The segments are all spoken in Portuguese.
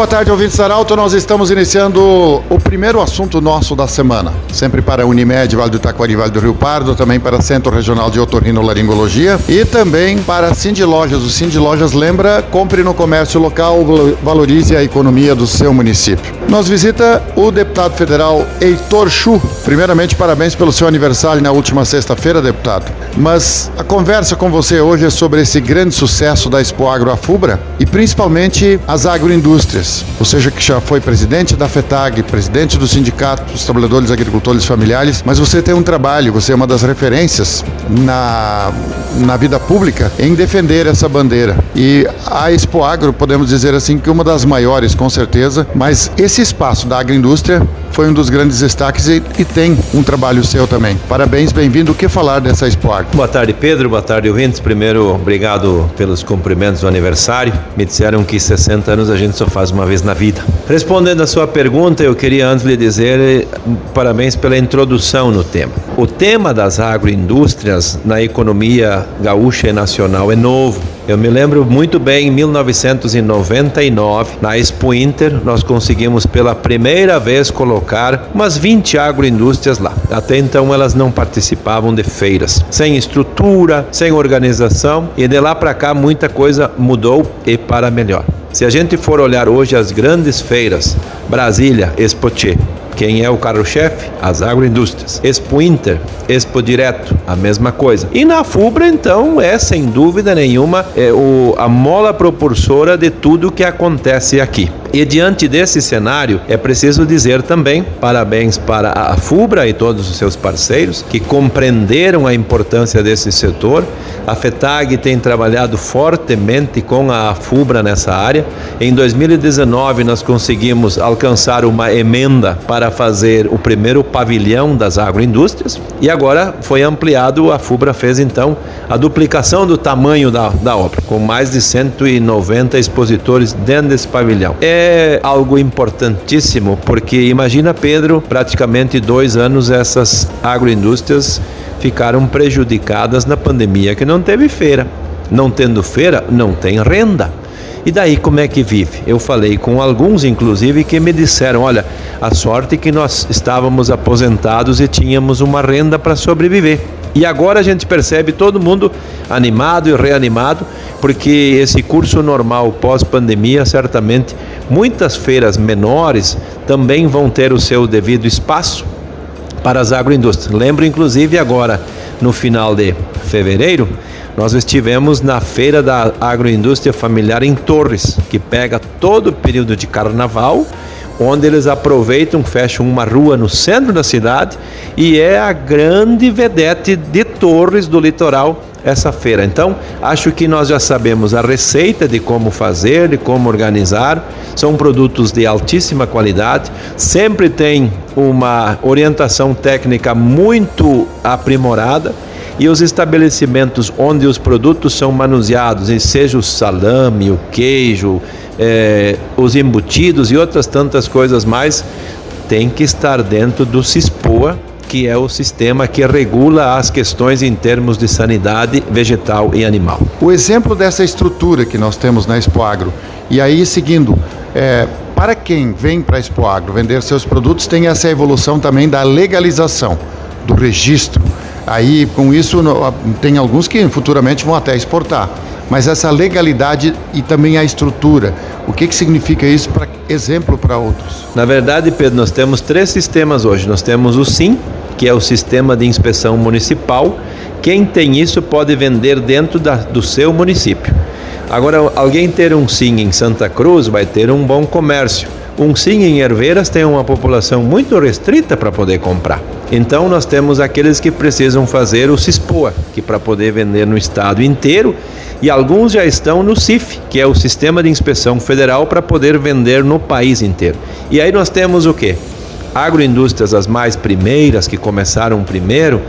Boa tarde, ouvintes Arauto. Nós estamos iniciando o primeiro assunto nosso da semana. Sempre para a Unimed, Vale do Taquari, Vale do Rio Pardo, também para Centro Regional de Otorrinolaringologia e também para Cindy Lojas. O Cindy Lojas lembra, compre no comércio local, valorize a economia do seu município. Nós visita o deputado federal Heitor Chu. Primeiramente, parabéns pelo seu aniversário na última sexta-feira, deputado. Mas a conversa com você hoje é sobre esse grande sucesso da Expo Agro Afubra e principalmente as agroindústrias. Ou seja, que já foi presidente da FETAG, presidente do Sindicato dos Trabalhadores Agricultores Familiares, mas você tem um trabalho, você é uma das referências na, na vida pública em defender essa bandeira. E a Expo Agro, podemos dizer assim, que é uma das maiores, com certeza, mas esse esse espaço da agroindústria foi um dos grandes destaques e, e tem um trabalho seu também. Parabéns, bem-vindo. O que falar dessa Agro? Boa tarde, Pedro. Boa tarde, ouvintes. Primeiro, obrigado pelos cumprimentos do aniversário. Me disseram que 60 anos a gente só faz uma vez na vida. Respondendo a sua pergunta, eu queria antes lhe dizer eh, parabéns pela introdução no tema. O tema das agroindústrias na economia gaúcha e nacional é novo. Eu me lembro muito bem, em 1999, na Expo Inter, nós conseguimos pela primeira vez colocar umas 20 agroindústrias lá. Até então elas não participavam de feiras, sem estrutura, sem organização, e de lá para cá muita coisa mudou e para melhor. Se a gente for olhar hoje as grandes feiras, Brasília, Expoche, quem é o carro-chefe? As agroindústrias. Expo Inter, Expo Direto, a mesma coisa. E na FUBRA, então, é sem dúvida nenhuma é o, a mola propulsora de tudo que acontece aqui. E diante desse cenário, é preciso dizer também parabéns para a FUBRA e todos os seus parceiros que compreenderam a importância desse setor. A FETAG tem trabalhado fortemente com a FUBRA nessa área. Em 2019, nós conseguimos alcançar uma emenda para fazer o primeiro pavilhão das agroindústrias e agora foi ampliado. A FUBRA fez então a duplicação do tamanho da, da obra, com mais de 190 expositores dentro desse pavilhão. É é algo importantíssimo, porque imagina, Pedro, praticamente dois anos essas agroindústrias ficaram prejudicadas na pandemia, que não teve feira. Não tendo feira, não tem renda. E daí como é que vive? Eu falei com alguns, inclusive, que me disseram: olha, a sorte que nós estávamos aposentados e tínhamos uma renda para sobreviver. E agora a gente percebe todo mundo animado e reanimado, porque esse curso normal pós-pandemia, certamente muitas feiras menores também vão ter o seu devido espaço para as agroindústrias. Lembro inclusive agora, no final de fevereiro, nós estivemos na feira da agroindústria familiar em Torres, que pega todo o período de carnaval onde eles aproveitam, fecham uma rua no centro da cidade e é a grande vedete de Torres do litoral essa feira. Então, acho que nós já sabemos a receita de como fazer, de como organizar. São produtos de altíssima qualidade, sempre tem uma orientação técnica muito aprimorada e os estabelecimentos onde os produtos são manuseados, seja o salame, o queijo, é, os embutidos e outras tantas coisas mais, tem que estar dentro do CISPOA, que é o sistema que regula as questões em termos de sanidade vegetal e animal. O exemplo dessa estrutura que nós temos na Expoagro, e aí seguindo, é, para quem vem para a Expoagro vender seus produtos, tem essa evolução também da legalização, do registro. Aí, com isso, tem alguns que futuramente vão até exportar mas essa legalidade e também a estrutura. O que, que significa isso para exemplo para outros? Na verdade, Pedro, nós temos três sistemas hoje. Nós temos o SIM, que é o sistema de inspeção municipal. Quem tem isso pode vender dentro da, do seu município. Agora, alguém ter um SIM em Santa Cruz vai ter um bom comércio. Um SIM em Herveiras tem uma população muito restrita para poder comprar. Então nós temos aqueles que precisam fazer o CISPOA, que para poder vender no estado inteiro, e alguns já estão no CIF, que é o Sistema de Inspeção Federal para poder vender no país inteiro. E aí nós temos o quê? Agroindústrias as mais primeiras que começaram primeiro,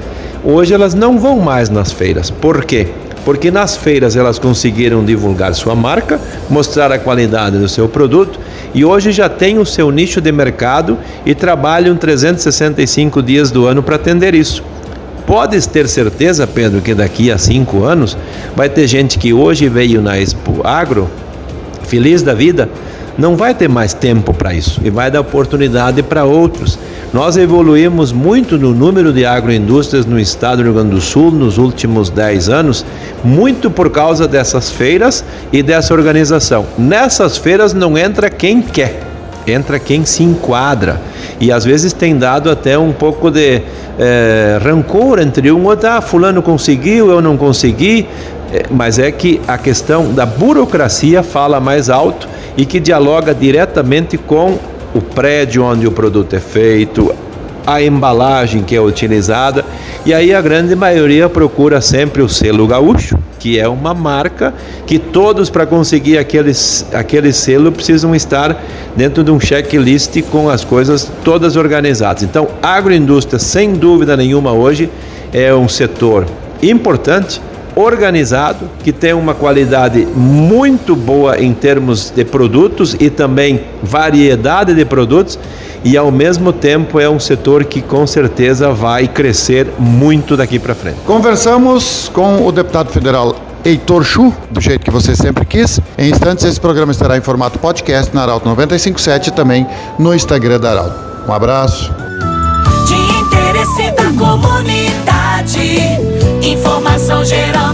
hoje elas não vão mais nas feiras. Por quê? Porque nas feiras elas conseguiram divulgar sua marca, mostrar a qualidade do seu produto e hoje já tem o seu nicho de mercado e trabalham 365 dias do ano para atender isso. Podes ter certeza, Pedro, que daqui a cinco anos vai ter gente que hoje veio na Expo Agro, feliz da vida, não vai ter mais tempo para isso e vai dar oportunidade para outros. Nós evoluímos muito no número de agroindústrias no estado do Rio Grande do Sul nos últimos 10 anos, muito por causa dessas feiras e dessa organização. Nessas feiras não entra quem quer, entra quem se enquadra. E às vezes tem dado até um pouco de é, rancor entre um outro, ah, fulano conseguiu, eu não consegui. É, mas é que a questão da burocracia fala mais alto e que dialoga diretamente com o prédio onde o produto é feito, a embalagem que é utilizada, e aí a grande maioria procura sempre o selo gaúcho, que é uma marca que todos para conseguir aquele, aquele selo precisam estar dentro de um checklist com as coisas todas organizadas. Então, agroindústria, sem dúvida nenhuma, hoje é um setor importante organizado, que tem uma qualidade muito boa em termos de produtos e também variedade de produtos, e ao mesmo tempo é um setor que com certeza vai crescer muito daqui para frente. Conversamos com o deputado federal Heitor Chu, do jeito que você sempre quis. Em instantes, esse programa estará em formato podcast na Arauto 957 e também no Instagram da Arauto. Um abraço. De interesse da comunidade. Informação gerando